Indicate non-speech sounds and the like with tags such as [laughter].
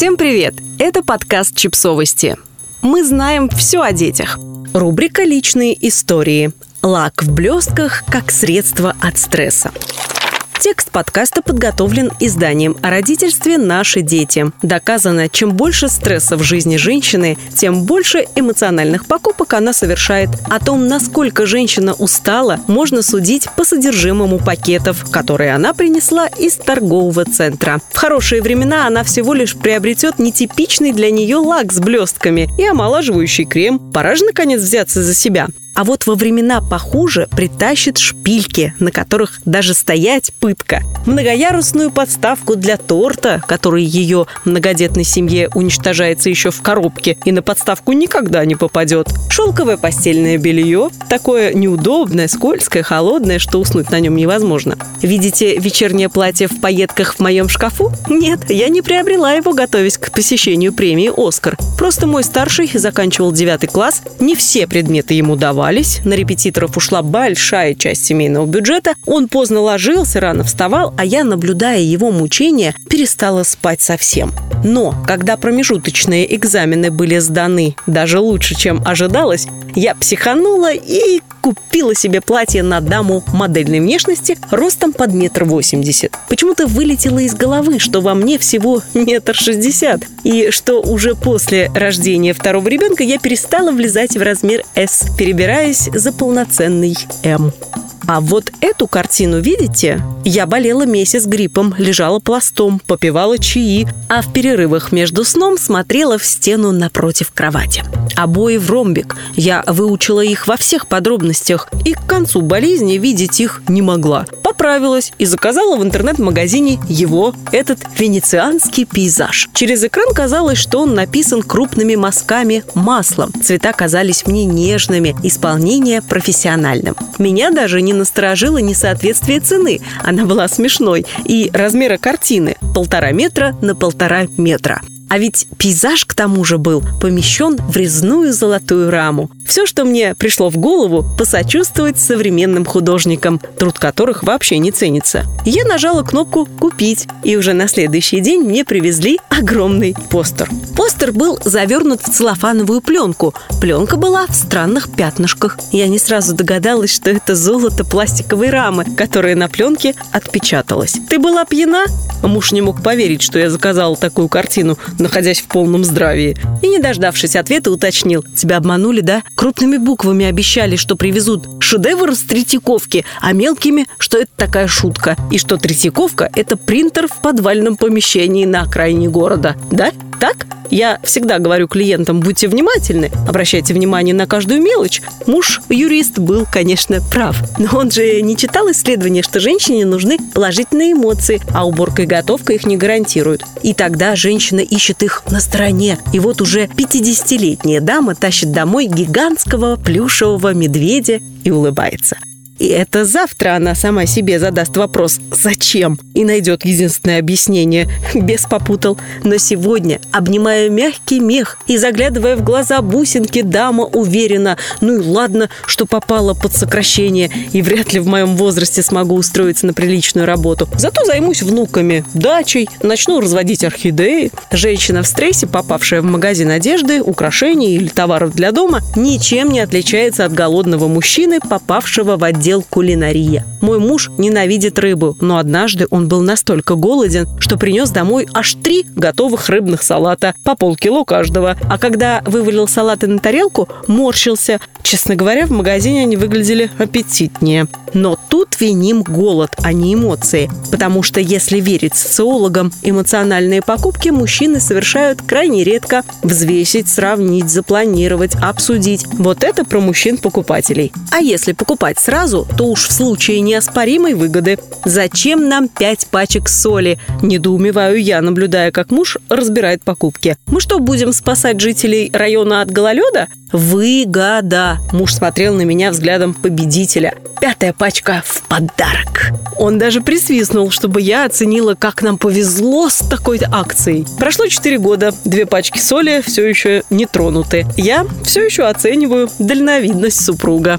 Всем привет! Это подкаст «Чипсовости». Мы знаем все о детях. Рубрика «Личные истории». Лак в блестках как средство от стресса. Текст подкаста подготовлен изданием о родительстве «Наши дети». Доказано, чем больше стресса в жизни женщины, тем больше эмоциональных покупок она совершает. О том, насколько женщина устала, можно судить по содержимому пакетов, которые она принесла из торгового центра. В хорошие времена она всего лишь приобретет нетипичный для нее лак с блестками и омолаживающий крем. Пора же, наконец, взяться за себя. А вот во времена похуже притащит шпильки, на которых даже стоять пытка. Многоярусную подставку для торта, который ее многодетной семье уничтожается еще в коробке и на подставку никогда не попадет. Шелковое постельное белье, такое неудобное, скользкое, холодное, что уснуть на нем невозможно. Видите вечернее платье в пайетках в моем шкафу? Нет, я не приобрела его, готовясь к посещению премии «Оскар». Просто мой старший заканчивал девятый класс, не все предметы ему давали, волновались, на репетиторов ушла большая часть семейного бюджета, он поздно ложился, рано вставал, а я, наблюдая его мучения, перестала спать совсем. Но когда промежуточные экзамены были сданы даже лучше, чем ожидалось, я психанула и купила себе платье на даму модельной внешности ростом под метр восемьдесят. Почему-то вылетело из головы, что во мне всего метр шестьдесят, и что уже после рождения второго ребенка я перестала влезать в размер S, перебираясь за полноценный M. А вот эту картину видите? Я болела месяц гриппом, лежала пластом, попивала чаи, а в перерывах между сном смотрела в стену напротив кровати. Обои в ромбик. Я выучила их во всех подробностях и к концу болезни видеть их не могла. Поправилась и заказала в интернет-магазине его, этот венецианский пейзаж. Через экран казалось, что он написан крупными мазками маслом. Цвета казались мне нежными, исполнение профессиональным. Меня даже не насторожило несоответствие цены. Она была смешной. И размера картины – полтора метра на полтора метра. А ведь пейзаж к тому же был помещен в резную золотую раму. Все, что мне пришло в голову, посочувствовать современным художникам, труд которых вообще не ценится. Я нажала кнопку «Купить», и уже на следующий день мне привезли огромный постер. Постер был завернут в целлофановую пленку. Пленка была в странных пятнышках. Я не сразу догадалась, что это золото пластиковой рамы, которая на пленке отпечаталась. «Ты была пьяна?» Муж не мог поверить, что я заказала такую картину, находясь в полном здравии. И, не дождавшись ответа, уточнил. «Тебя обманули, да? Крупными буквами обещали, что привезут шедевр с Третьяковки, а мелкими, что это такая шутка. И что Третьяковка – это принтер в подвальном помещении на окраине города. Да? Так?» Я всегда говорю клиентам, будьте внимательны, обращайте внимание на каждую мелочь. Муж, юрист, был, конечно, прав. Но он же не читал исследования, что женщине нужны положительные эмоции, а уборка и готовка их не гарантируют. И тогда женщина ищет их на стороне. И вот уже 50-летняя дама тащит домой гигантского плюшевого медведя и улыбается. И это завтра она сама себе задаст вопрос «Зачем?» и найдет единственное объяснение. [laughs] Без попутал. Но сегодня, обнимая мягкий мех и заглядывая в глаза бусинки, дама уверена «Ну и ладно, что попала под сокращение, и вряд ли в моем возрасте смогу устроиться на приличную работу. Зато займусь внуками, дачей, начну разводить орхидеи». Женщина в стрессе, попавшая в магазин одежды, украшений или товаров для дома, ничем не отличается от голодного мужчины, попавшего в отдел отдел кулинария. Мой муж ненавидит рыбу, но однажды он был настолько голоден, что принес домой аж три готовых рыбных салата, по полкило каждого. А когда вывалил салаты на тарелку, морщился. Честно говоря, в магазине они выглядели аппетитнее. Но тут виним голод, а не эмоции. Потому что, если верить социологам, эмоциональные покупки мужчины совершают крайне редко. Взвесить, сравнить, запланировать, обсудить. Вот это про мужчин-покупателей. А если покупать сразу, то уж в случае неоспоримой выгоды. Зачем нам пять пачек соли? Недоумеваю я, наблюдая, как муж разбирает покупки. Мы что, будем спасать жителей района от гололеда? Выгода. Муж смотрел на меня взглядом победителя. Пятая пачка в подарок. Он даже присвистнул, чтобы я оценила, как нам повезло с такой акцией. Прошло 4 года, две пачки соли все еще не тронуты. Я все еще оцениваю дальновидность супруга.